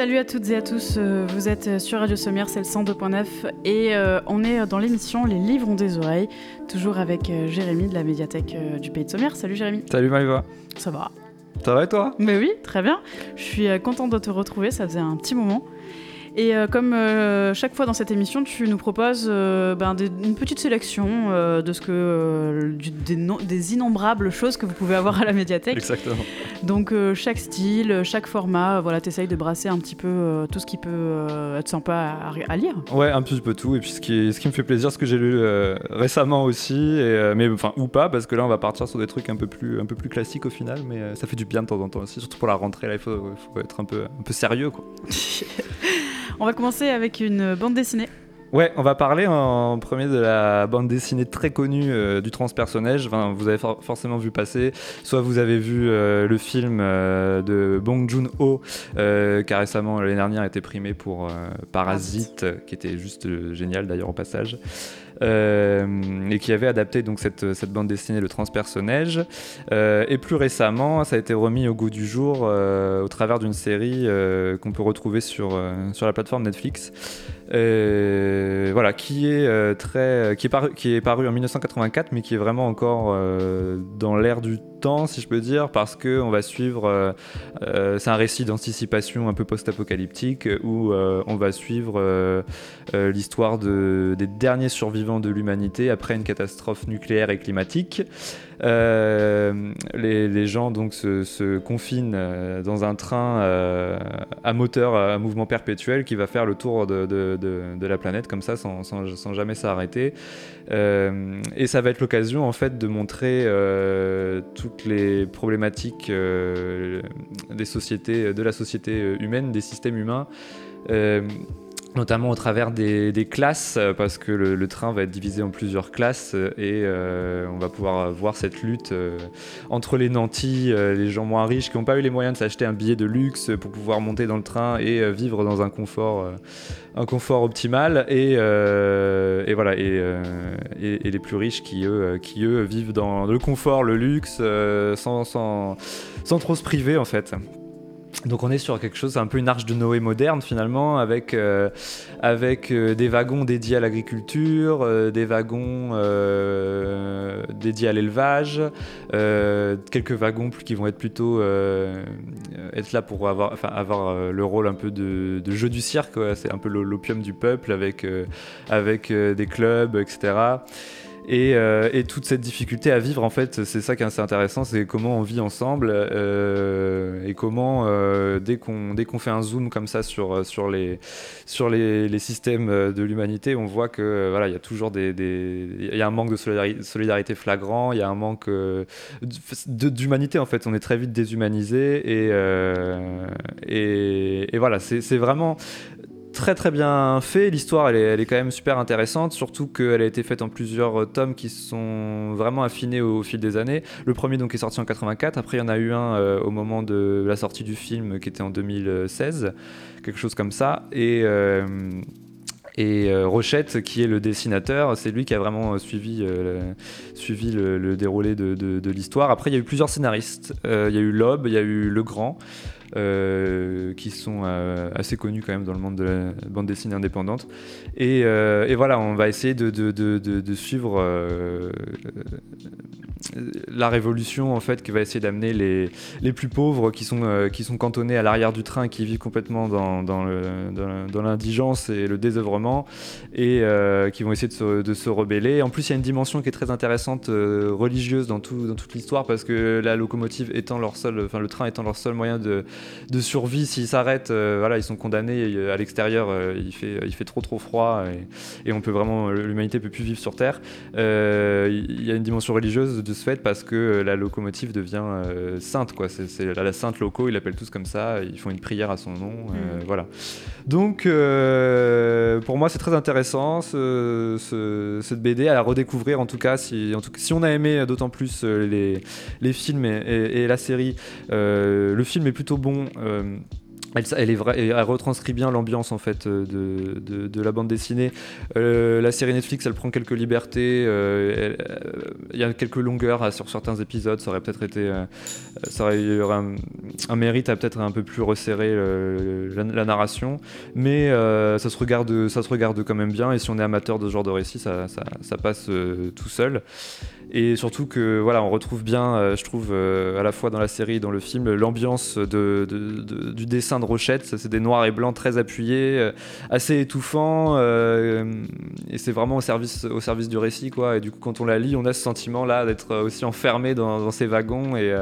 salut à toutes et à tous. Euh, vous êtes sur Radio Sommière, c'est le 102.9 et euh, on est dans l'émission Les livres ont des oreilles, toujours avec euh, Jérémy de la médiathèque du Pays de Sommière. Salut Jérémy. Salut Maëva. Ça va? Ça va et toi? Mais oui, très bien. Je suis contente de te retrouver, ça faisait un petit moment. Et euh, comme euh, chaque fois dans cette émission, tu nous proposes euh, ben, une petite sélection de ce que des, des, innombrables choses que vous pouvez avoir à la médiathèque. Exactement. Donc chaque style, chaque format, voilà, essayes de brasser un petit peu tout ce qui peut être sympa à, lire. Ouais, un petit peu tout. Et puis ce qui, ce qui me fait plaisir, ce que j'ai lu récemment aussi, et, mais enfin ou pas, parce que là on va partir sur des trucs un peu plus, un peu plus classiques au final, mais ça fait du bien de temps en temps aussi, surtout pour la rentrée. Là, il faut, faut être un peu, un peu sérieux, quoi. On va commencer avec une bande dessinée. Ouais, on va parler en premier de la bande dessinée très connue euh, du transpersonnage. Enfin, vous avez forcément vu passer, soit vous avez vu euh, le film euh, de Bong Joon-ho, qui a récemment l'année dernière été primé pour Parasite, qui était juste génial d'ailleurs au passage. Et qui avait adapté donc cette, cette bande dessinée Le Transpersonnage. et plus récemment, ça a été remis au goût du jour au travers d'une série qu'on peut retrouver sur, sur la plateforme Netflix. Euh, voilà, qui est euh, très, qui est paru, qui est paru en 1984, mais qui est vraiment encore euh, dans l'air du temps, si je peux dire, parce que on va suivre. c'est un récit d'anticipation un peu post-apocalyptique où on va suivre l'histoire de, des derniers survivants de l'humanité après une catastrophe nucléaire et climatique. Euh, les, gens donc se, confinent euh, dans un train euh, à moteur à mouvement perpétuel qui va faire le tour de, la planète comme ça sans, jamais s'arrêter. et ça va être l'occasion en fait de montrer toutes les problématiques des sociétés, de la société humaine, des systèmes humains notamment au travers des, classes, euh, parce que le, train va être divisé en plusieurs classes euh, et euh, on va pouvoir voir cette lutte entre les nantis, les gens moins riches qui n'ont pas eu les moyens de s'acheter un billet de luxe pour pouvoir monter dans le train et vivre dans un confort, un confort optimal, et, voilà, et, et, les plus riches qui eux, qui eux vivent dans le confort, le luxe, sans, sans, sans trop se priver en fait. Donc on est sur quelque chose, un peu une arche de Noé moderne finalement, avec, euh, avec euh, des wagons dédiés à l'agriculture, euh, des wagons dédiés à l'élevage, quelques wagons qui vont être plutôt être là pour avoir, enfin, avoir le rôle un peu de, jeu du cirque, c'est un peu l'opium du peuple avec, avec des clubs, etc. Euh, et, toute cette difficulté à vivre, en fait, c'est ça qui est assez intéressant, c'est comment on vit ensemble euh, et comment, euh, dès qu'on fait un zoom comme ça sur, sur, les, sur les, les systèmes de l'humanité, on voit que voilà, il y a toujours des, il y a un manque de solidarité, flagrant, il y a un manque d'humanité en fait. On est très vite déshumanisé et, et voilà, c'est vraiment très très bien fait. L'histoire, elle est, elle est, quand même super intéressante, surtout qu'elle a été faite en plusieurs euh, tomes qui sont vraiment affinés au, fil des années. Le premier donc est sorti en 84. Après, il y en a eu un euh, au moment de la sortie du film qui était en 2016, quelque chose comme ça. Et euh, et Rochette, qui est le dessinateur, c'est lui qui a vraiment suivi, suivi le, déroulé de, de l'histoire. Après, il y a eu plusieurs scénaristes. il y a eu Loeb, il y a eu Legrand. Euh, qui sont euh, assez connus quand même dans le monde de la bande dessinée indépendante. Et, euh, voilà, on va essayer de, suivre la révolution en fait qui va essayer d'amener les, les plus pauvres qui sont, qui sont cantonnés à l'arrière du train qui vivent complètement dans, l'indigence et le désœuvrement et qui vont essayer de se, rebeller. En plus il y a une dimension qui est très intéressante religieuse dans, dans toute l'histoire parce que la locomotive étant leur seul, enfin le train étant leur seul moyen de, de survie, s'ils s'arrêtent, voilà, ils sont condamnés à l'extérieur, il, fait, il fait trop trop froid et, et on peut vraiment, l'humanité peut plus vivre sur Terre. Il y a une dimension religieuse de fait parce que euh, la locomotive devient euh, sainte, quoi. C'est la, sainte loco, ils l'appellent tous comme ça, ils font une prière à son nom, euh, mm. voilà. Donc, pour moi, c'est très intéressant cette BD à la redécouvrir, en tout cas, si, en tout, si on a aimé d'autant plus les, les, films et, la série. le film est plutôt bon elle, est elle retranscrit bien l'ambiance en fait euh, de, la bande dessinée. Euh, la série Netflix, elle prend quelques libertés. Euh, il y a quelques longueurs sur certains épisodes. Ça aurait peut-être été, ça aurait eu un, un, mérite à peut-être un peu plus resserrer la, narration, mais ça se regarde, ça se regarde quand même bien. Et si on est amateur de ce genre de récit, ça passe tout seul. Et surtout que voilà, on retrouve bien, euh, je trouve, euh, à la fois dans la série et dans le film, l'ambiance de, du dessin de Rochette. C'est des noirs et blancs très appuyés, euh, assez étouffants, et c'est vraiment au service, au service du récit, quoi. Et du coup, quand on la lit, on a ce sentiment-là d'être aussi enfermé dans, ces wagons et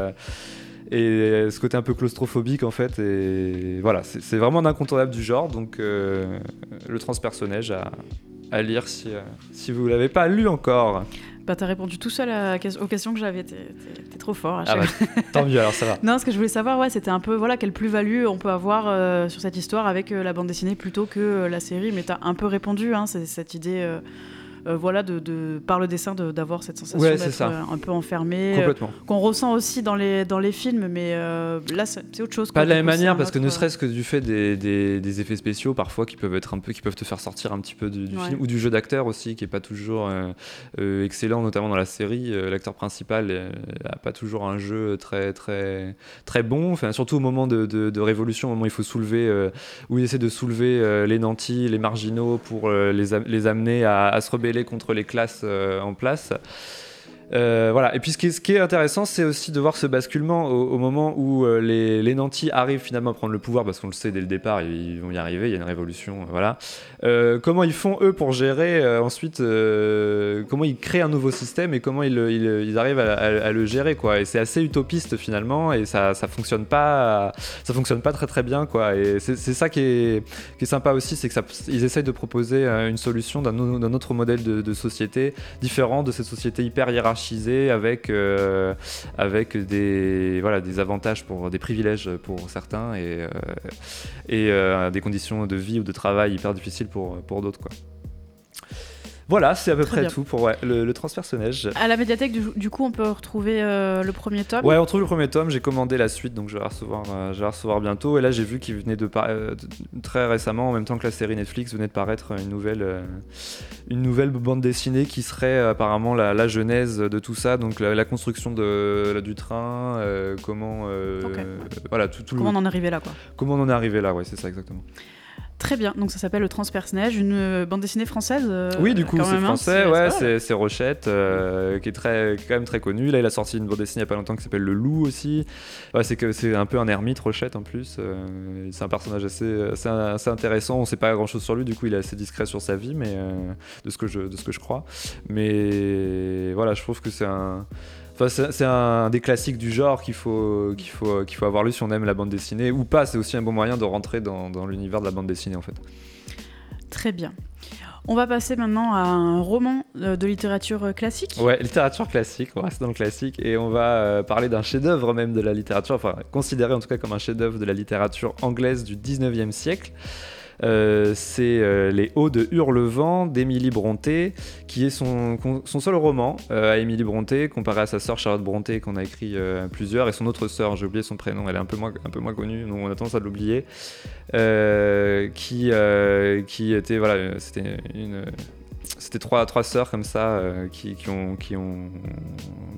et ce côté un peu claustrophobique en fait et voilà c'est vraiment un incontournable du genre donc le transpersonnage à, à lire si, si vous l'avez pas lu encore bah, t'as répondu tout seul aux questions que j'avais. T'es trop fort. ah bah, tant mieux, alors ça va. non, ce que je voulais savoir, ouais, c'était un peu voilà, quelle plus-value on peut avoir euh, sur cette histoire avec euh, la bande dessinée plutôt que euh, la série. Mais t'as un peu répondu, hein, c'est cette idée voilà, de, par le dessin, d'avoir cette sensation d'être euh, un peu enfermé, euh, qu'on ressent aussi dans les, dans les films, mais là c'est autre chose. Pas de la même manière, parce que ne serait-ce que du fait des, des, effets spéciaux parfois qui peuvent être un peu, qui peuvent te faire sortir un petit peu du, film ou du jeu d'acteur aussi, qui est pas toujours excellent, notamment dans la série. L'acteur principal a pas toujours un jeu très très très bon, enfin surtout au moment de, de, révolution, au moment où il faut soulever, où il essaie de soulever les nantis, les marginaux pour les, les amener à, à se rebeller contre les classes euh, en place. Euh, voilà. Et puis ce qui, est, intéressant, c'est aussi de voir ce basculement au, moment où euh, les, les, nantis arrivent finalement à prendre le pouvoir, parce qu'on le sait dès le départ, ils vont y arriver, il y a une révolution, voilà. Euh, comment ils font eux pour gérer ensuite, comment ils créent un nouveau système et comment ils, arrivent à, le gérer. Et c'est assez utopiste finalement, et ça, ça fonctionne pas, ça fonctionne pas très très bien. Et c'est ça qui est, qui est sympa aussi, c'est qu'ils essayent de proposer une solution d'un autre modèle de, de société différent de cette société hyper hiérarchique avec, euh, des, avantages, pour, des privilèges pour certains et, euh, euh, des conditions de vie ou de travail hyper difficiles pour, d'autres. Voilà, c'est à peu près tout pour le, le, transpersonnage. À la médiathèque, du, coup, on peut retrouver euh, le premier tome? Ouais, on trouve le premier tome. J'ai commandé la suite, donc je vais la recevoir, euh, je vais recevoir bientôt. Et là, j'ai vu qu'il venait de, euh, très récemment, en même temps que la série Netflix, venait de paraître une nouvelle, une nouvelle bande dessinée qui serait apparemment la, genèse de tout ça. Donc la, construction de, du train, comment. Voilà, tout, comment on en est arrivé là, quoi. Comment on en est arrivé là, ouais, c'est ça exactement. Très bien, donc ça s'appelle Le Transpersonnage, une euh, bande dessinée française. Euh, oui, du coup, c'est hein, français, ouais, c'est Rochette, euh, qui est très, quand même très connu. Là, il a sorti une bande dessinée il n'y a pas longtemps qui s'appelle Le Loup aussi. Ouais, c'est que c'est un peu un ermite, Rochette en plus. c'est un personnage assez, assez, intéressant. On ne sait pas grand chose sur lui, du coup, il est assez discret sur sa vie, mais de, ce que je, de ce que je crois. Mais voilà, je trouve que c'est un c'est un des classiques du genre qu'il faut, qu'il faut, qu'il faut avoir lu si on aime la bande dessinée ou pas. C'est aussi un bon moyen de rentrer dans, dans l'univers de la bande dessinée en fait. Très bien. On va passer maintenant à un roman euh, de littérature classique. Ouais, littérature classique, on reste dans le classique et on va euh, parler d'un chef-d'œuvre même de la littérature, enfin considéré en tout cas comme un chef-d'œuvre de la littérature anglaise du 19e siècle. Euh, c'est euh, Les Hauts de Hurlevent d'Émilie Bronté, qui est son, son seul roman euh, à Émilie Bronté, comparé à sa sœur Charlotte Bronté, qu'on a écrit plusieurs, et son autre sœur, j'ai oublié son prénom, elle est un peu moins, un peu moins connue, donc on a tendance à l'oublier, qui, qui était, voilà, c'était une c'était trois, trois sœurs comme ça qui, qui, ont, qui ont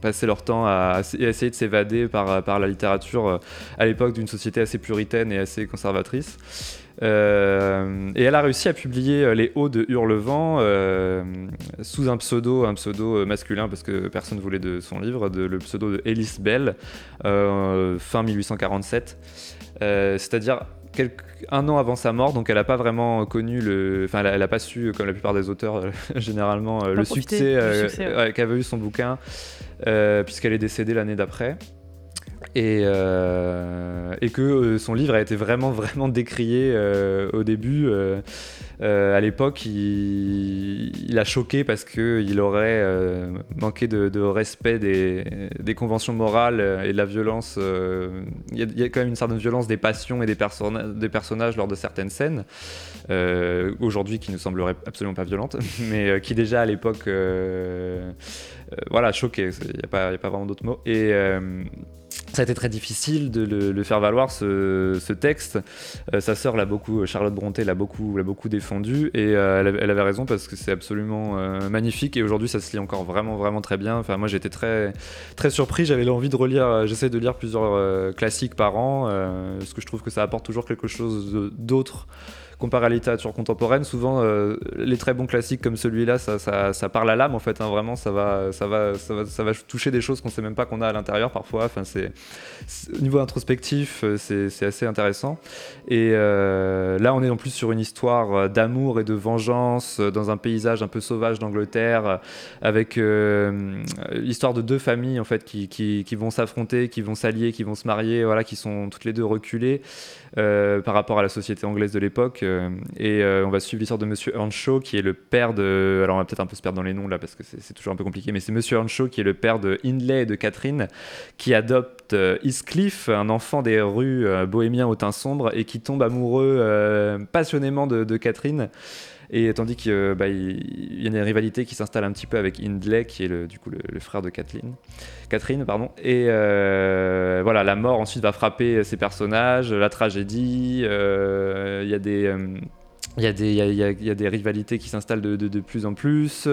passé leur temps à, essayer de s'évader par, par la littérature à l'époque d'une société assez puritaine et assez conservatrice. Euh, et elle a réussi à publier euh, Les Hauts de Hurlevent euh, sous un pseudo, un pseudo masculin parce que personne ne voulait de son livre, de, le pseudo de Ellis Bell, fin 1847. C'est-à-dire un an avant sa mort, donc elle n'a pas vraiment connu le, enfin elle n'a pas su, comme la plupart des auteurs généralement, le succès, qu'avait eu son bouquin, puisqu'elle est décédée l'année d'après et, euh, et, que euh, son livre a été vraiment vraiment décrié euh, au début à l'époque, il, a choqué parce qu'il aurait manqué de, respect des, conventions morales et de la violence. Il y, a quand même une certaine violence des passions et des, des personnages lors de certaines scènes, aujourd'hui qui ne sembleraient absolument pas violentes, mais qui déjà à l'époque voilà, choqué, il n'y a, pas vraiment d'autres mots. Et ça a été très difficile de le, faire valoir ce, texte. Euh, sa sœur l'a beaucoup, Charlotte Bronté l'a beaucoup, l'a beaucoup défendu et euh, elle, avait raison parce que c'est absolument euh, magnifique et aujourd'hui ça se lit encore vraiment vraiment très bien. Enfin moi j'étais très très surpris. J'avais envie de relire. J'essaie de lire plusieurs classiques par an parce que je trouve que ça apporte toujours quelque chose d'autre comparé à la littérature contemporaine, souvent euh, les très bons classiques comme celui-là, ça, ça, parle à l'âme en fait. Hein, vraiment, ça va, ça va, ça va, ça va toucher des choses qu'on sait même pas qu'on a à l'intérieur parfois. Enfin, c'est au niveau introspectif, euh, c'est assez intéressant. Et euh, là, on est en plus sur une histoire d'amour et de vengeance dans un paysage un peu sauvage d'Angleterre, avec l'histoire de deux familles en fait qui, qui, qui vont s'affronter, qui vont s'allier, qui vont se marier, voilà, qui sont toutes les deux reculées par rapport à la société anglaise de l'époque. Euh, et euh, on va suivre l'histoire de Monsieur Earnshaw, qui est le père de. Alors on va peut-être un peu se perdre dans les noms là, parce que c'est toujours un peu compliqué, mais c'est Monsieur Earnshaw qui est le père de Hindley et de Catherine, qui adopte euh, Heathcliff, un enfant des rues bohémiens au teint sombre, et qui tombe amoureux passionnément de, Catherine. Et tandis qu'il bah, y, a une rivalité qui s'installe un petit peu avec Hindley, qui est le, du coup le, frère de Kathleen, Catherine. Pardon. Et voilà, la mort ensuite va frapper ces personnages, la tragédie. Il y a des il y, a des, rivalités qui s'installent de, plus en plus.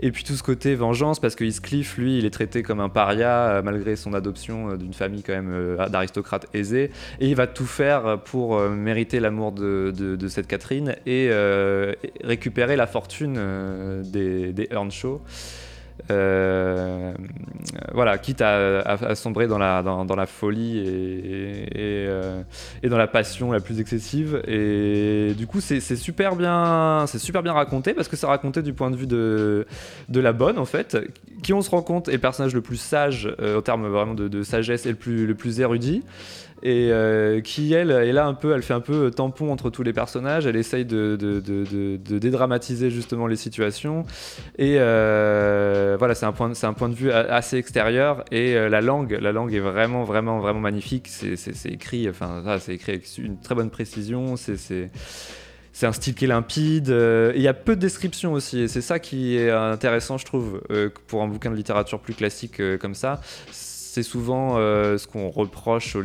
Et puis tout ce côté vengeance, parce que Heathcliff, lui, il est traité comme un paria euh, malgré son adoption euh, d'une famille quand même euh, d'aristocrates aisés. Et il va tout faire pour mériter l'amour de, cette Catherine et récupérer la fortune des Earnshaw. Euh, voilà, quitte à, sombrer dans la, folie et, euh, et, dans la passion la plus excessive. Et du coup, c'est super bien, super bien raconté parce que c'est raconté du point de vue de, la bonne en fait, qui on se rend compte est le personnage le plus sage euh, en termes vraiment de, sagesse et le plus érudit et euh, qui elle est là un peu, elle fait un peu tampon entre tous les personnages, elle essaye de, dédramatiser justement les situations. Et euh, voilà c'est un point, un point de vue assez extérieur. Et euh, la langue, la langue est vraiment vraiment vraiment magnifique, c'est, écrit, enfin c'est écrit avec une très bonne précision, c'est c'est un style qui est limpide. Il y a peu de descriptions aussi, et c'est ça qui est intéressant, je trouve, pour un bouquin de littérature plus classique comme ça c'est souvent euh, ce qu'on reproche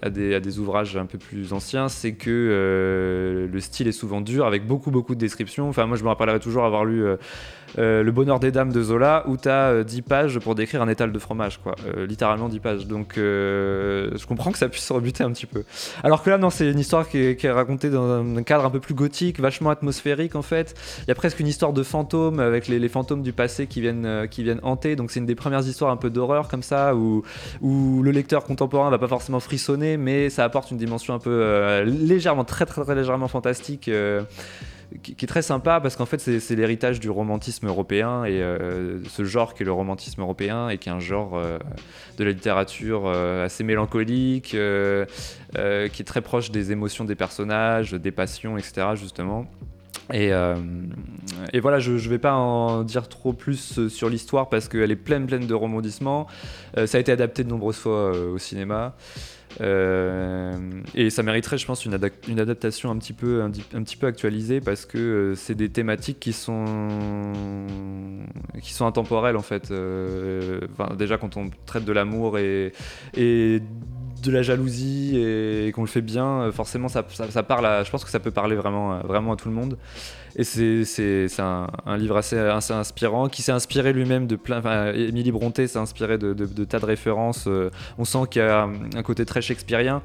à, des, ouvrages un peu plus anciens, c'est que euh, le style est souvent dur, avec beaucoup beaucoup de descriptions. Enfin, moi, je me rappellerai toujours avoir lu euh, euh, le bonheur des dames de Zola, où tu as 10 pages pour décrire un étal de fromage, quoi. Euh, littéralement 10 pages. Donc euh, je comprends que ça puisse se rebuter un petit peu. Alors que là, non, c'est une histoire qui est, racontée dans un cadre un peu plus gothique, vachement atmosphérique en fait. Il y a presque une histoire de fantômes avec les, fantômes du passé qui viennent, qui viennent hanter. Donc c'est une des premières histoires un peu d'horreur comme ça, où le lecteur contemporain va pas forcément frissonner, mais ça apporte une dimension un peu légèrement, très, très très légèrement fantastique qui, est très sympa parce qu'en fait c'est l'héritage du romantisme européen et euh, ce genre qui est le romantisme européen et qui est un genre euh, de la littérature euh, assez mélancolique, qui est très proche des émotions des personnages, des passions, etc. justement. Et, et, voilà, je ne vais pas en dire trop plus sur l'histoire parce qu'elle est pleine, pleine de rebondissements. ça a été adapté de nombreuses fois au cinéma. Euh, et ça mériterait, je pense, une, adaptation un petit, peu, actualisée parce que euh, c'est des thématiques qui sont, qui sont intemporelles en fait. Euh, déjà, quand on traite de l'amour et de la jalousie et, qu'on le fait bien, forcément, ça, ça, parle je pense que ça peut parler vraiment, vraiment à tout le monde. Et c'est un, un, livre assez, inspirant qui s'est inspiré lui-même de plein. Enfin, Émilie Bronté s'est inspiré de, tas de références. Euh, on sent qu'il y a un côté très shakespearien.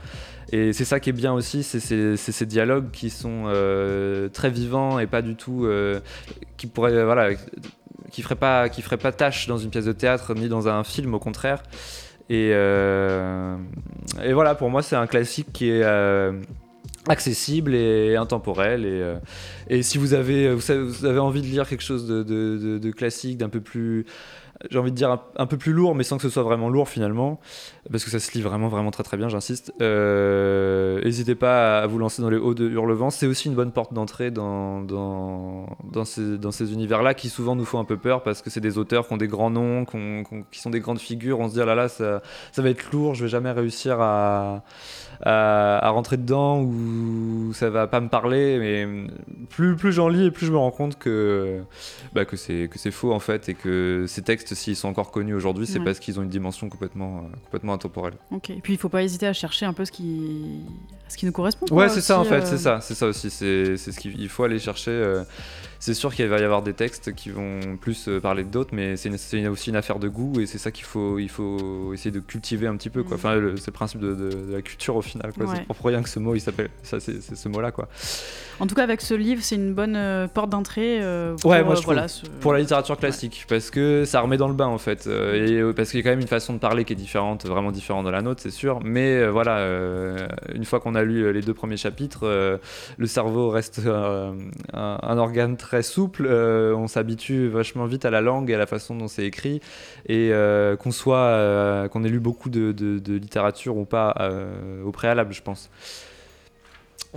Et c'est ça qui est bien aussi, c'est ces dialogues qui sont euh, très vivants et pas du tout. Euh, qui pourraient. voilà, qui ferait pas qui ferait pas tâche dans une pièce de théâtre ni dans un film au contraire et, et voilà pour moi c'est un classique qui est accessible et intemporel. Et, euh, si vous avez, vous, avez envie de lire quelque chose de, classique, d'un peu plus j'ai envie de dire un, peu plus lourd, mais sans que ce soit vraiment lourd finalement, parce que ça se lit vraiment, vraiment très très bien, j'insiste. Euh, n'hésitez pas à vous lancer dans les hauts de Hurlevent. C'est aussi une bonne porte d'entrée dans, dans, dans, ces, univers-là qui souvent nous font un peu peur parce que c'est des auteurs qui ont des grands noms, qui, sont des grandes figures. On se dit, oh là là, ça, ça va être lourd, je vais jamais réussir à à, rentrer dedans ou ça va pas me parler. Mais plus, plus j'en lis et plus je me rends compte que, bah, que c'est faux en fait et que ces textes, s'ils sont encore connus aujourd'hui, c'est parce qu'ils ont une dimension complètement, complètement intemporelle. Ok, et puis il faut pas hésiter à chercher un peu ce qui, ce qui nous correspond. Ouais, c'est ça en fait, c'est euh. ça, c'est ça aussi. C'est ce qu'il faut aller chercher. Euh, c'est sûr qu'il va y avoir des textes qui vont plus euh, parler d'autres, mais c'est aussi une affaire de goût et c'est ça qu'il faut, il faut essayer de cultiver un petit peu. Quoi. Mm. Enfin, c'est le principe de, la culture au final. C'est pour rien que ce mot, il s'appelle, ça, c'est ce mot-là. quoi. En tout cas, avec ce livre, c'est une bonne euh, porte d'entrée euh, pour, ouais, moi, je voilà, pour la littérature classique, parce que ça remet dans le bain en fait, et parce qu'il y a quand même une façon de parler qui est différente, vraiment différente de la nôtre, c'est sûr. Mais voilà, une fois qu'on a lu les deux premiers chapitres, le cerveau reste un, un organe très souple, euh, on s'habitue vachement vite à la langue et à la façon dont c'est écrit, et euh, qu'on soit, euh, qu'on ait lu beaucoup de, littérature ou pas au préalable, je pense.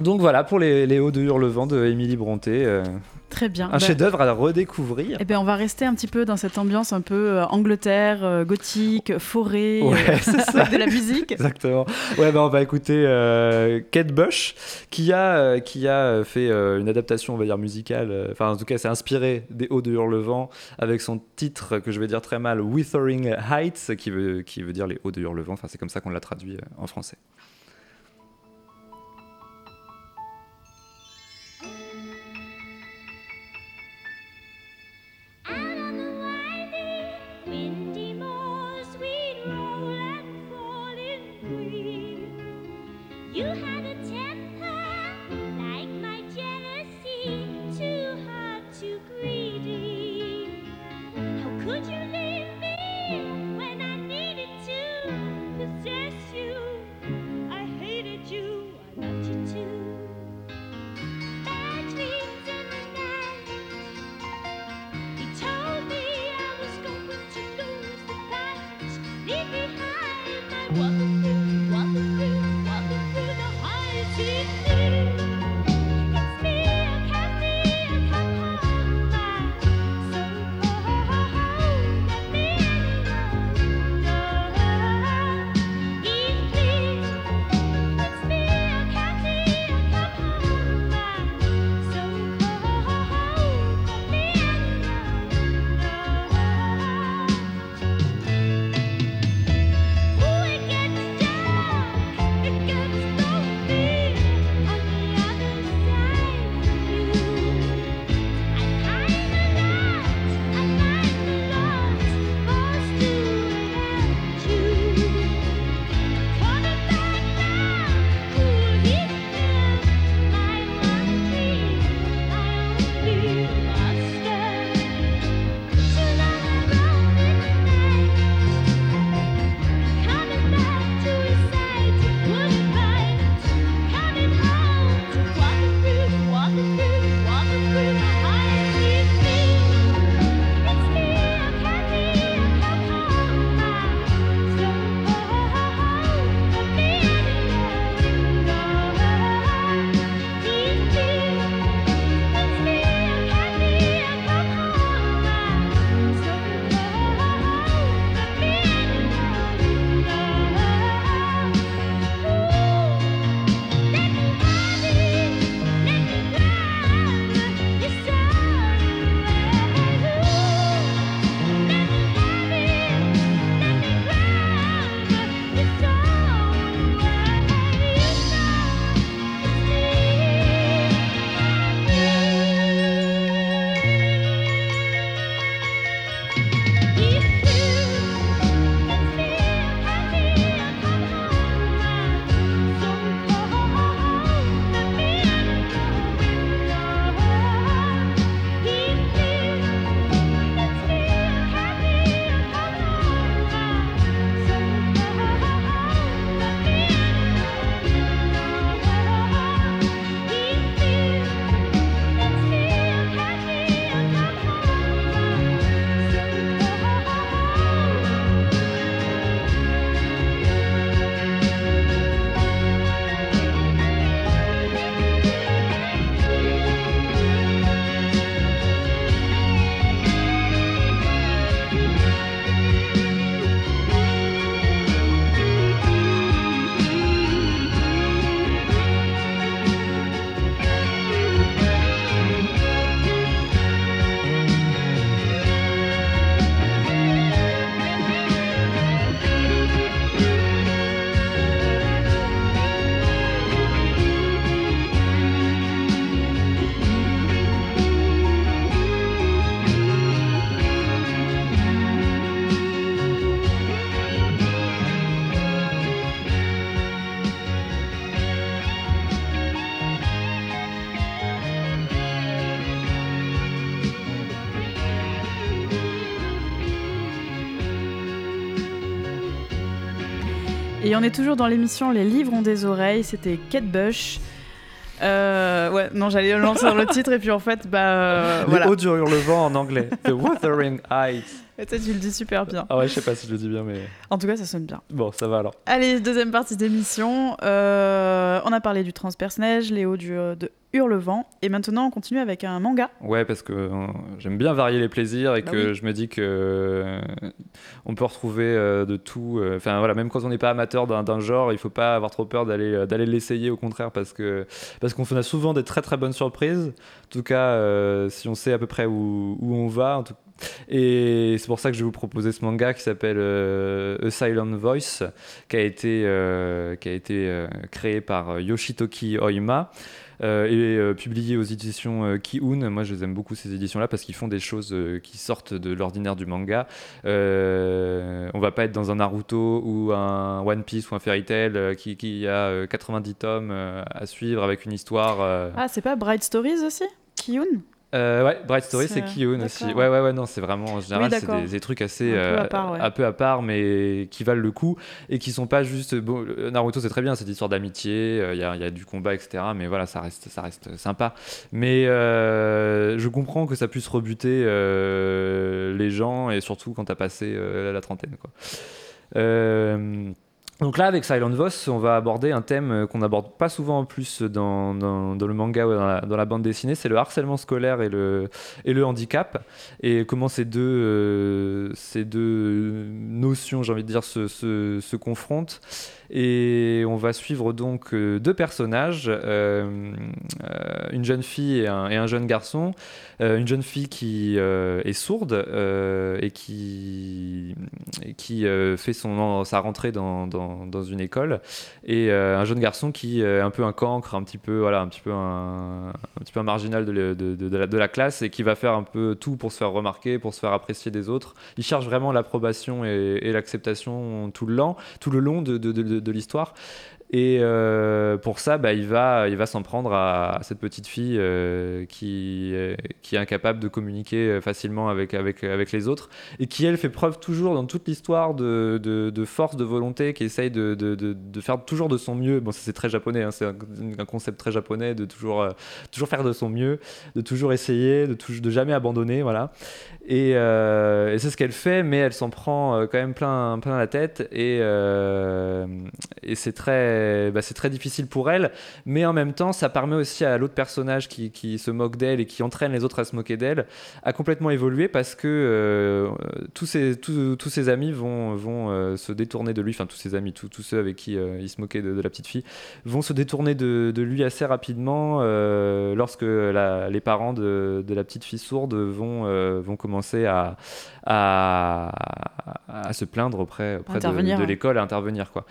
Donc voilà pour les, les hauts de Hurlevent de Émilie Bronté. Très bien. Un bah, chef-d'œuvre à redécouvrir. Eh bien, on va rester un petit peu dans cette ambiance un peu euh, Angleterre, euh, gothique, forêt, ouais, euh, avec de la musique. Exactement. Ouais, ben on va écouter Kate Bush qui a, qui a fait une adaptation, on va dire, musicale. Enfin, en tout cas, c'est inspiré des Hauts de Hurlevent avec son titre que je vais dire très mal, Withering Heights, qui veut, qui veut dire les Hauts de Hurlevent. Enfin, c'est comme ça qu'on l'a traduit en français. On est toujours dans l'émission Les livres ont des oreilles. C'était Kate Bush. Euh, ouais, non, j'allais lancer le titre et puis en fait, bah euh, Les voilà. hauts du vent en anglais. The Wuthering Heights. Et toi, tu le dis super bien. Ah ouais, je sais pas si je le dis bien, mais En tout cas, ça sonne bien. bon, ça va alors. Allez, deuxième partie d'émission. Euh, on a parlé du transperce-neige, Léo du, euh, de Hurlevent. Et maintenant, on continue avec un manga. Ouais, parce que euh, j'aime bien varier les plaisirs et Bah que oui. je me dis que euh, on peut retrouver euh, de tout. euh, Enfin voilà, même quand on n'est pas amateur d'un genre, il faut pas avoir trop peur d'aller d'aller l'essayer. Au contraire, parce que parce qu'on a souvent des très très bonnes surprises. En tout cas, euh, si on sait à peu près où, où on va. En tout... Et c'est pour ça que je vais vous proposer ce manga qui s'appelle euh, A Voice, qui a été euh, qui a été euh, créé par Yoshitoki Oima et publié aux éditions euh, Kiun. Moi, je les aime beaucoup ces éditions-là parce qu'ils font des choses qui sortent de l'ordinaire du manga. On va pas être dans un Naruto ou un One Piece ou un Fairy Tail qui, a euh, 90 tomes à suivre avec une histoire. Ah, c'est pas Bright Stories aussi? Kiyun euh, ouais, Bright Story, C'est- c'est Kiun aussi. Ouais, ouais, ouais, non, c'est vraiment en général, c'est d'accord. des, des trucs assez Un peu à euh, part, ouais. un peu à part, mais qui valent le coup et qui sont pas juste. Bon, le- Naruto, c'est très bien, cette histoire d'amitié, euh, il y, a, il y a du combat, etc. Mais voilà, ça reste, ça reste sympa. Mais euh, je comprends que ça puisse rebuter euh, les gens et surtout quand t'as passé euh, la trentaine, quoi. Euh, donc là, avec Silent Voice, on va aborder un thème euh, qu'on n'aborde pas souvent en plus dans, le manga ou dans la, bande dessinée, c'est le harcèlement scolaire et le, handicap, et comment ces deux, euh, ces deux notions, j'ai envie de dire, se confrontent. Et on va suivre donc euh, deux personnages, euh, euh, une jeune fille et un, jeune garçon. Une jeune fille qui est sourde et qui, qui fait son, sa rentrée dans, dans, dans une école, et un jeune garçon qui est un peu un cancre, un petit peu, voilà, un petit peu un, un petit peu marginal de, de- de- la, classe et qui va faire un peu tout pour se faire remarquer, pour se faire apprécier des autres. Il cherche vraiment l'approbation et, l'acceptation tout le long, tout le long de- de- l'histoire. Et euh, pour ça, bah, il va, il va s'en prendre à, cette petite fille euh, qui, euh, qui est incapable de communiquer facilement avec, avec, avec les autres et qui, elle, fait preuve toujours dans toute l'histoire de, de, force, de volonté, qui essaye de, de, de, faire toujours de son mieux. Bon, ça, c'est très japonais, hein, c'est un, concept très japonais de toujours, toujours faire de son mieux, de toujours essayer, de, tou- de jamais abandonner, voilà. Et, c'est ce qu'elle fait, mais elle s'en prend quand même plein, plein la tête et, et c'est très, bah, c'est très difficile pour elle. Mais en même temps, ça permet aussi à l'autre personnage qui, qui se moque d'elle et qui entraîne les autres à se moquer d'elle à complètement évoluer parce que euh, tous, ses, tous, tous ses amis vont, vont euh, se détourner de lui, enfin tous ses amis, tous, tous ceux avec qui euh, il se moquait de, de la petite fille, vont se détourner de, de lui assez rapidement euh, lorsque la- les parents de, de la petite fille sourde vont, euh, vont commencer à, à, à se plaindre auprès, auprès de, l'école, à intervenir. Quoi.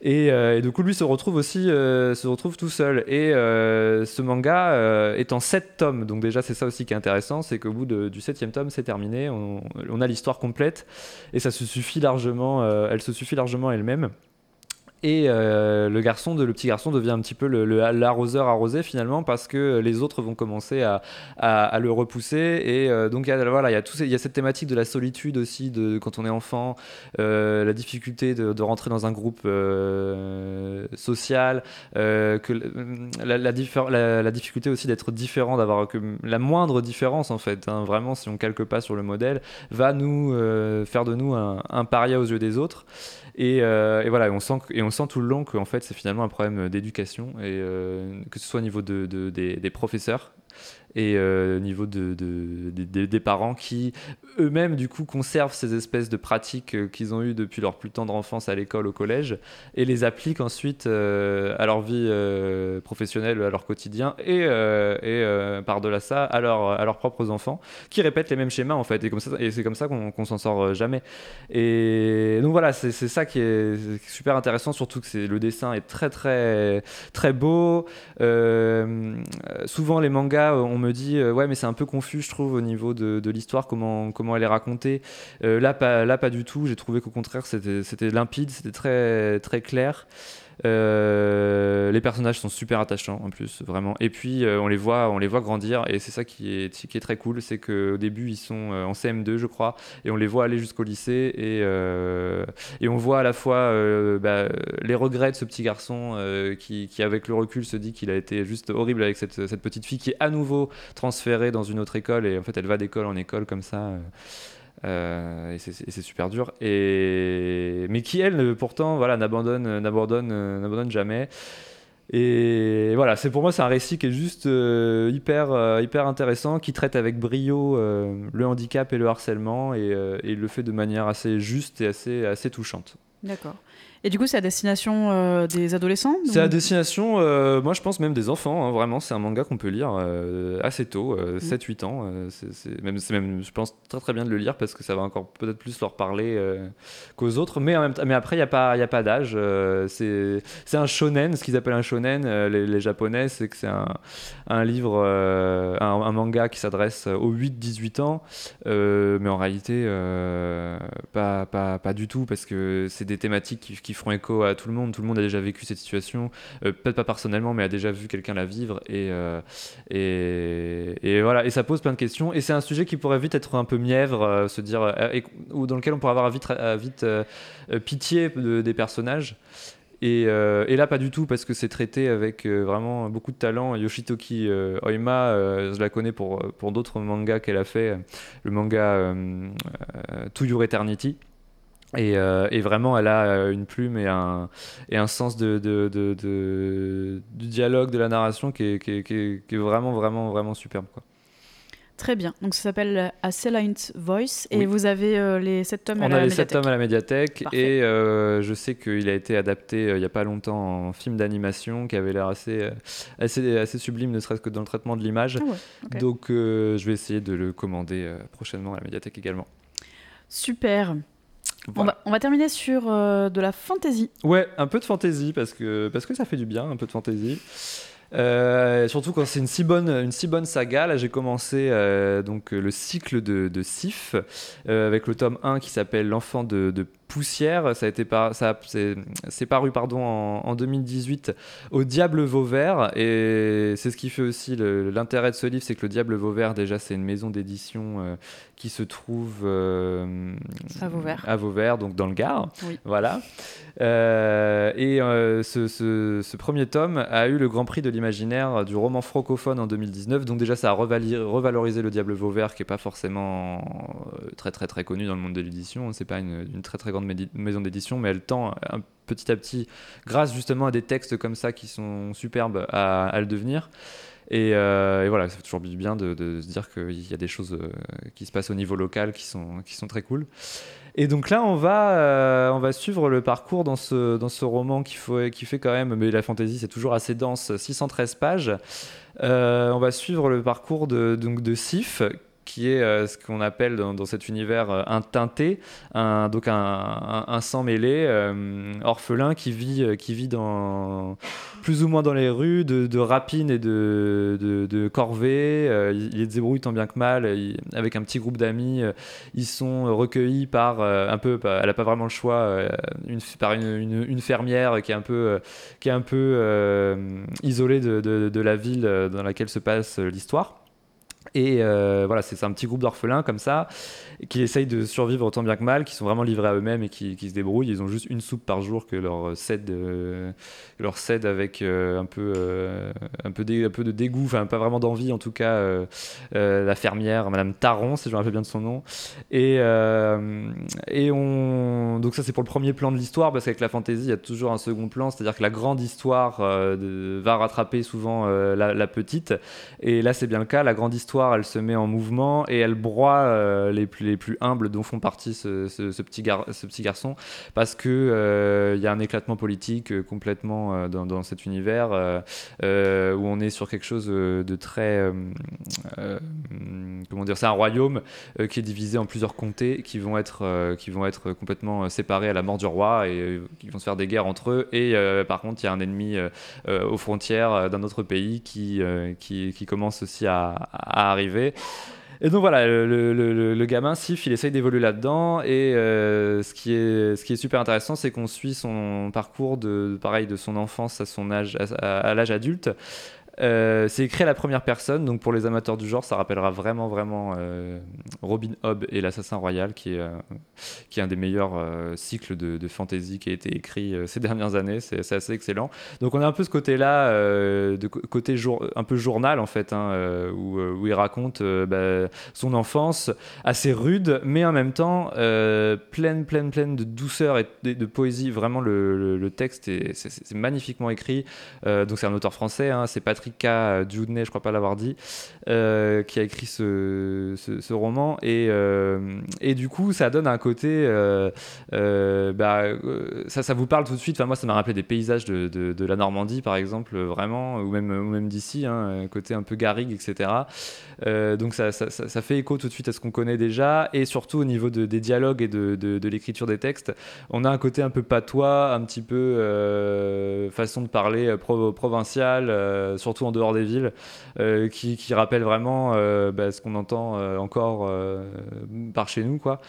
Et, euh, et du coup, lui se retrouve aussi euh, se retrouve tout seul. Et euh, ce manga euh, est en 7 tomes. Donc, déjà, c'est ça aussi qui est intéressant c'est qu'au bout du 7 tome, c'est terminé. On, a l'histoire complète. Et ça se suffit largement. elle se suffit largement elle-même. Et euh, le garçon, de, le petit garçon devient un petit peu l'arroseur arrosé finalement parce que les autres vont commencer à, à- à le repousser. Et euh, donc il voilà, il y, a y a cette thématique de la solitude aussi de, quand on est enfant, euh, la difficulté de, de rentrer dans un groupe euh, social, euh, que le- la, la, la- la difficulté aussi d'être différent, d'avoir la moindre différence en fait, hein, vraiment si on calque pas sur le modèle, va nous euh, faire de nous un, un paria aux yeux des autres. Et, euh, et voilà, on sent, et on sent tout le long qu'en fait c'est finalement un problème d'éducation, et euh, que ce soit au niveau de, de- des, des professeurs et euh, au niveau de, de- des- parents qui eux-mêmes du coup conservent ces espèces de pratiques euh, qu'ils ont eues depuis leur plus tendre enfance à l'école, au collège, et les appliquent ensuite euh, à leur vie euh, professionnelle, à leur quotidien, et, euh, et euh, par-delà ça, à, leur- à leurs propres enfants, qui répètent les mêmes schémas en fait, et, c'est comme ça qu'on qu'on s'en sort euh, jamais. Et donc voilà, c'est ça qui est super intéressant, surtout que le dessin est très très très beau. Euh, euh, souvent les mangas, euh, on me dit euh, ouais mais c'est un peu confus je trouve au niveau de, l'histoire, comment, comment elle est racontée. Euh, là, pas, là pas du tout, j'ai trouvé qu'au contraire c'était c'était limpide, c'était très, très clair. Les personnages sont super attachants en plus, vraiment. Et puis on les voit, on les voit grandir et c'est ça qui est, qui est très cool, c'est qu'au début ils sont en CM2 je crois et on les voit aller jusqu'au lycée et, et on voit à la fois bah, les regrets de ce petit garçon qui, qui, avec le recul se dit qu'il a été juste horrible avec cette, cette petite fille qui est à nouveau transférée dans une autre école et en fait elle va d'école en école comme ça. Euh, et c'est super dur. Et, mais qui, elle, pourtant, voilà, n'abandonne, n'abandonne, n'abandonne jamais. Et voilà, c'est pour moi c'est un récit qui est juste euh, hyper euh, hyper intéressant, qui traite avec brio le handicap et le harcèlement et, et, le fait de manière assez juste et assez assez touchante. D'accord. Et du coup, c'est à destination euh, des adolescents C'est à destination, euh, moi je pense même des enfants. Hein, vraiment, c'est un manga qu'on peut lire euh, assez tôt, 7-8 mm. ans. c'est même, même, je pense très très bien de le lire parce que ça va encore peut-être plus leur parler qu'aux autres. Mais, en même mais après, il n'y a pas, y a pas d'âge. c'est un shonen, ce qu'ils appellent un shonen, les, japonais, c'est que c'est un, un, livre, un, manga qui s'adresse aux 8-18 ans. mais en réalité, pas, pas, pas, du tout parce que c'est des thématiques qui, qui qui feront écho à tout le monde. Tout le monde a déjà vécu cette situation, euh, peut-être pas personnellement, mais a déjà vu quelqu'un la vivre. Euh, et, voilà, et ça pose plein de questions. Et c'est un sujet qui pourrait vite être un peu mièvre, euh, se dire, ou dans lequel on pourrait avoir vite, pitié des personnages. Et, et, là, pas du tout, parce que c'est traité avec vraiment beaucoup de talent. Yoshitoki Oima, je la connais pour, pour d'autres mangas qu'elle a fait, le manga To Your Eternity. Euh, et, vraiment, elle a euh, une plume et un, et un sens de, de, du dialogue, de la narration qui est, qui, est, qui, est, vraiment, vraiment, vraiment superbe. Quoi. Très bien. Donc ça s'appelle A Silent Voice et vous avez euh, les 7 tomes à la médiathèque. On a les 7 tomes à la médiathèque et je sais qu'il a été adapté il n'y a pas longtemps en film d'animation qui avait l'air assez, assez, assez sublime, ne serait-ce que dans le traitement de l'image. Ah Donc je vais essayer de le commander prochainement à la médiathèque également. Super. On, va, terminer sur euh, de la fantasy. Ouais, un peu de fantasy parce que, parce que ça fait du bien, un peu de fantasy. Euh, surtout quand c'est une si bonne une si bonne saga là j'ai commencé euh, donc le cycle de, de Sif avec le tome 1 qui s'appelle l'enfant de, de Poussière, ça a été par, ça c'est paru pardon en, 2018 au Diable Vauvert. Et c'est ce qui fait aussi l'intérêt de ce livre, c'est que le Diable Vauvert déjà c'est une maison d'édition euh, qui se trouve euh, à Vauvert, à Vauvert donc dans le Gard, voilà. Euh, et ce, ce, premier tome a eu le Grand Prix de l'imaginaire du roman francophone en 2019, donc déjà ça a revalorisé le Diable Vauvert qui est pas forcément très très très connu dans le monde de l'édition, c'est pas une, une très très grande maison d'édition, mais elle tend petit à petit, grâce justement à des textes comme ça qui sont superbes, à, le devenir. Euh, et, voilà, ça fait toujours bien de, se dire qu'il y a des choses euh, qui se passent au niveau local qui sont, qui sont très cool. Et donc là, on va, euh, on va suivre le parcours dans ce, dans ce roman qui, faut, qui fait quand même, mais la fantaisie c'est toujours assez dense, 613 pages. on va suivre le parcours de, donc de Sif, qui est euh, ce qu'on appelle dans, cet univers euh, un teinté, un, donc un, sang mêlé, euh, orphelin qui vit, qui vit plus ou moins dans les rues de, de rapines et de, de, corvées. il, se débrouille tant bien que mal avec un petit groupe d'amis. ils sont recueillis par un peu, elle n'a pas vraiment le choix, une, par une, fermière qui est un peu, qui est un peu isolée de la ville dans laquelle se passe l'histoire. Et euh, voilà, c'est un petit groupe d'orphelins comme ça, qui essayent de survivre autant bien que mal, qui sont vraiment livrés à eux-mêmes et qui, qui, se débrouillent. Ils ont juste une soupe par jour que leur cède, euh, leur cède avec euh, un, peu, un, peu de dégoût, enfin pas vraiment d'envie en tout cas, la fermière, Madame Taron, si je me rappelle bien de son nom. Et, et on... donc ça c'est pour le premier plan de l'histoire, parce qu'avec la fantaisie, il y a toujours un second plan, c'est-à-dire que la grande histoire va rattraper souvent la petite. Et là c'est bien le cas, la grande histoire elle se met en mouvement et elle broie euh, les, plus, les plus humbles dont font partie ce, petit, garçon parce que euh, y a un éclatement politique euh, complètement dans, cet univers où on est sur quelque chose de très comment dire c'est un royaume qui est divisé en plusieurs comtés qui vont être qui vont être complètement séparés à la mort du roi et qui vont se faire des guerres entre eux et par contre il y a un ennemi aux frontières d'un autre pays qui, qui commence aussi à arriver. Et donc voilà, le, gamin, Sif, il essaye d'évoluer là-dedans. Et euh, ce, qui est, ce qui est super intéressant, c'est qu'on suit son parcours de, pareil, de son enfance à son âge, à l'âge adulte. Euh, c'est écrit à la première personne, donc pour les amateurs du genre, ça rappellera vraiment, vraiment euh, Robin Hobb et l'Assassin Royal, qui est, euh, qui est un des meilleurs cycles de, fantasy qui a été écrit ces dernières années. C'est assez excellent. Donc on a un peu ce côté-là, de côté jour, un peu journal en fait, hein, où, il raconte bah, son enfance assez rude, mais en même temps pleine, pleine, pleine de douceur et de, poésie. Vraiment, le, le, texte est, magnifiquement écrit. donc c'est un auteur français, hein, c'est Patrick K. Dudney, je crois pas l'avoir dit, euh, qui a écrit ce, roman. Et, euh, et, du coup, ça donne un côté. Euh, bah, ça, ça vous parle tout de suite. Enfin, moi, ça m'a rappelé des paysages de, de, la Normandie, par exemple, vraiment, ou même, même d'ici, hein, côté un peu garrigue, etc. donc, ça, ça, fait écho tout de suite à ce qu'on connaît déjà. Et surtout, au niveau des dialogues et de, l'écriture des textes, on a un côté un peu patois, un petit peu façon de parler provinciale, surtout en dehors des villes, euh, qui, qui, rappelle vraiment euh, bah, ce qu'on entend euh, encore par chez nous. Quoi.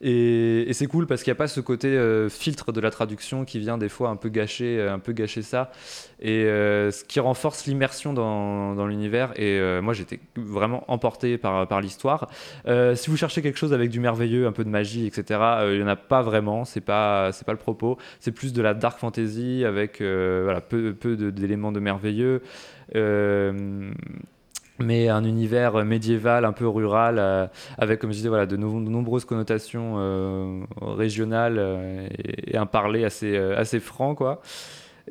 Et, c'est cool parce qu'il n'y a pas ce côté filtre de la traduction qui vient des fois un peu gâcher, un peu gâcher ça, et ce qui renforce l'immersion dans, l'univers. Et moi, j'étais vraiment emporté par, l'histoire. si vous cherchez quelque chose avec du merveilleux, un peu de magie, etc., il n'y en a pas vraiment, c'est pas, pas le propos. C'est plus de la dark fantasy avec peu d'éléments de merveilleux. Euh, mais un univers médiéval un peu rural euh, avec comme je disais voilà de, nombreuses connotations euh, régionales et, un parler assez assez franc quoi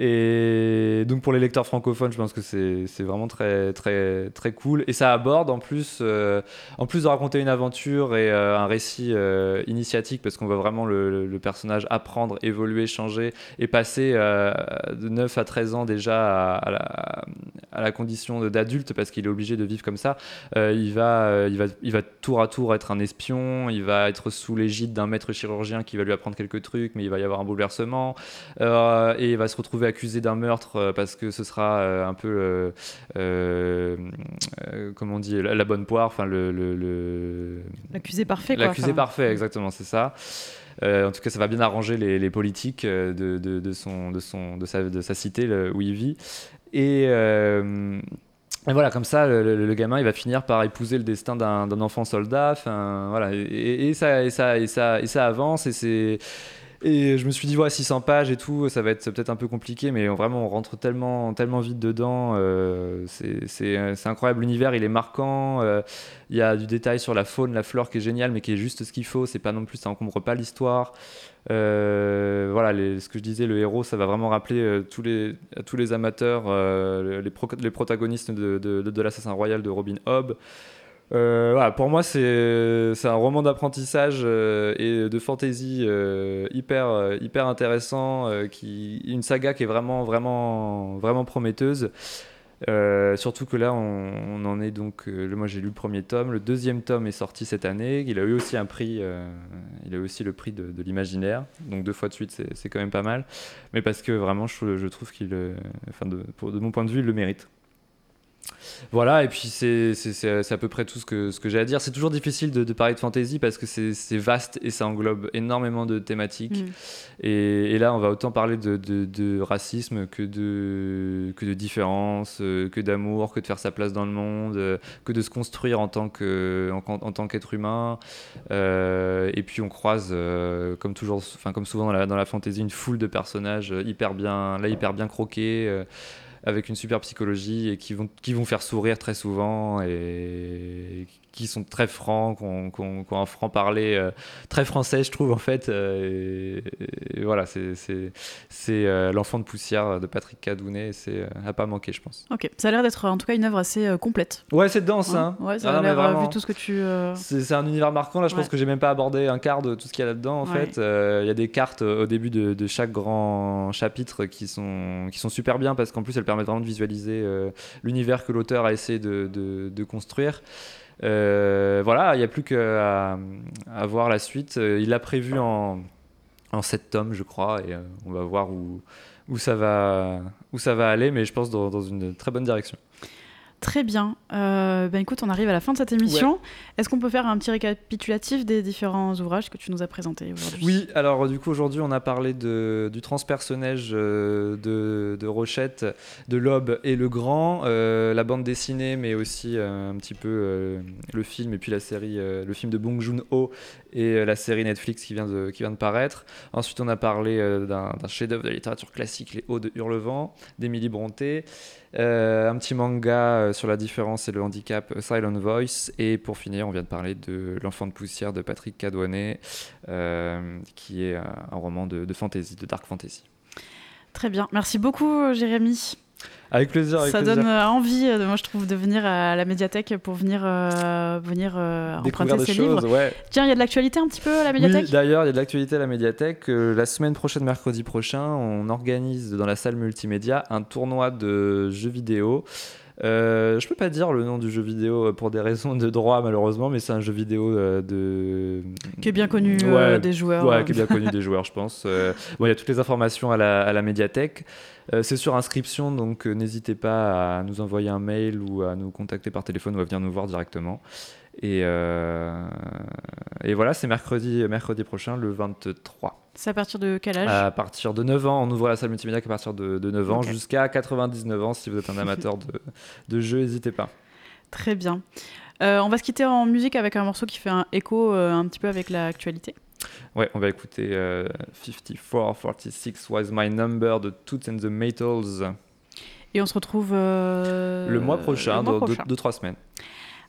et donc pour les lecteurs francophones, je pense que c'est vraiment très, très, très cool. Et ça aborde en plus, euh, en plus de raconter une aventure et euh, un récit euh, initiatique, parce qu'on voit vraiment le, personnage apprendre, évoluer, changer et passer de 9 à 13 ans déjà à, la, à la, condition d'adulte, parce qu'il est obligé de vivre comme ça. il, va, il, va, il va tour à tour être un espion, il va être sous l'égide d'un maître chirurgien qui va lui apprendre quelques trucs, mais il va y avoir un bouleversement. et il va se retrouver accusé d'un meurtre euh, parce que ce sera euh, un peu, euh, comment on dit, la, bonne poire, enfin le... L'accusé parfait. L'accusé parfait, exactement, c'est ça. en tout cas, ça va bien arranger les, politiques de, de, son, de, son, de, sa, de sa cité où il vit. Et, et voilà, comme ça, le, gamin, il va finir par épouser le destin d'un enfant soldat. Voilà, et, ça, et, ça, et, ça, et ça avance, et c'est et je me suis dit, voilà, 600 pages et tout, ça va être peut-être un peu compliqué, mais vraiment, on rentre tellement, tellement vite dedans. Euh, c'est incroyable, l'univers, il est marquant. Euh, il y a du détail sur la faune, la flore qui est génial, mais qui est juste ce qu'il faut. C'est pas non plus, ça encombre pas l'histoire. Euh, voilà, ce que je disais, le héros, ça va vraiment rappeler tous les, tous les amateurs les, les, protagonistes de, de, de, de l'Assassin Royal de Robin Hobb. Euh, pour moi, c'est un roman d'apprentissage euh, et de fantasy euh, hyper, hyper intéressant, qui, une saga qui est vraiment, vraiment, vraiment prometteuse. surtout que là, on, en est donc. moi, j'ai lu le premier tome. Le deuxième tome est sorti cette année. Il a eu aussi un prix. il a aussi le prix de, l'imaginaire. Donc deux fois de suite, c'est quand même pas mal. Mais parce que vraiment, je, trouve qu'il, enfin, de mon point de vue, il le mérite. Voilà, et puis c'est à peu près tout ce que, ce que j'ai à dire. C'est toujours difficile de, parler de fantasy parce que c'est vaste et ça englobe énormément de thématiques. Mm. Et, là, on va autant parler de, de, racisme que de, que de différence, euh, que d'amour, que de faire sa place dans le monde, euh, que de se construire en tant qu'être humain. Euh, et puis on croise, comme, toujours, enfin, comme souvent dans la, dans la fantasy, une foule de personnages hyper bien, là, hyper bien croqués avec une super psychologie et qui vont, qui vont faire sourire très souvent et qui sont très francs, qui ont, un franc-parler euh, très français, je trouve, en fait. Euh, et, voilà, c'est euh, L'enfant de poussière de Patrick Cadounet, c'est à pas manquer, je pense. Ok, ça a l'air d'être en tout cas une œuvre assez complète. Ouais, c'est dense, hein. Ouais, ça a l'air, vu tout ce que tu. C'est un univers marquant, là, je pense que j'ai même pas abordé un quart de tout ce qu'il y a là-dedans, en fait. Il y a des cartes au début de, chaque grand chapitre qui sont, qui sont super bien parce qu'en plus, elles permettent vraiment de visualiser l'univers que l'auteur a essayé de, de, de construire. Euh, voilà, il n'y a plus qu'à voir la suite. Euh, il l'a prévu en, en 7 tomes, je crois, et euh, on va voir où, ça va, aller, mais je pense dans une très bonne direction. Très bien. Euh, ben écoute, on arrive à la fin de cette émission. Est-ce qu'on peut faire un petit récapitulatif des différents ouvrages que tu nous as présentés aujourd'hui? Oui, alors du coup aujourd'hui on a parlé de, du transpersonnage euh, de, de, Rochette, de l'Aube et Le Grand, euh, la bande dessinée mais aussi un petit peu le film et puis la série, le film de Bong Joon-ho et la série Netflix qui vient de, qui vient de paraître. Ensuite on a parlé d'un chef-d'œuvre de littérature classique, Les Hauts de Hurlevent, d'Émilie Bronté. Un petit manga sur la différence et le handicap Silent Voice. Et pour finir, on vient de parler de L'enfant de poussière de Patrick Cadouanet, euh, qui est un roman de, de fantasy, de dark fantasy. Très bien. Merci beaucoup, Jérémy. Avec plaisir. ça donne euh, envie, euh, moi je trouve, de venir à la médiathèque pour venir, euh, venir emprunter ces livres. Tiens, il y a de l'actualité un petit peu à la médiathèque? Oui, d'ailleurs, il y a de l'actualité à la médiathèque. la semaine prochaine, mercredi prochain, on organise dans la salle multimédia un tournoi de jeux vidéo. Euh, je peux pas dire le nom du jeu vidéo pour des raisons de droit malheureusement, mais c'est un jeu vidéo de qui est bien connu des joueurs. Ouais, qui est bien connu des joueurs, je pense. bon, il y a toutes les informations à la, à la médiathèque. Euh, c'est sur inscription, donc euh, n'hésitez pas à nous envoyer un mail ou à nous contacter par téléphone ou à venir nous voir directement. Et, euh, et voilà, c'est mercredi, mercredi prochain, le 23. C'est à partir de quel âge À partir de 9 ans. On ouvre la salle multimédia à partir de, 9 ans jusqu'à 99 ans. Si vous êtes un amateur de, de jeux, n'hésitez pas. Très bien. on va se quitter en musique avec un morceau qui fait un écho un petit peu avec l'actualité. Ouais, on va écouter 54-46 Was My Number de Toots and the Metals. Et on se retrouve euh, le mois prochain, dans 2-3 semaines.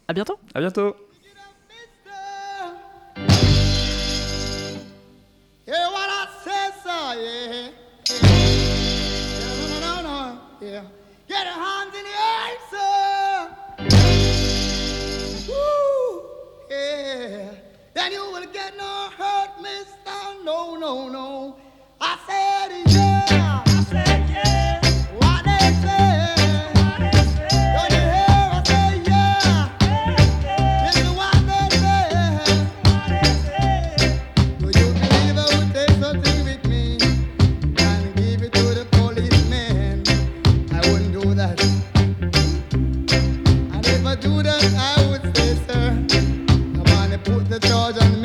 À bientôt. À bientôt. yeah. No, no, no, no, yeah. Get your hands in the air, sir. Woo, yeah. Then you will get no hurt, mister. No, no, no. I said Lord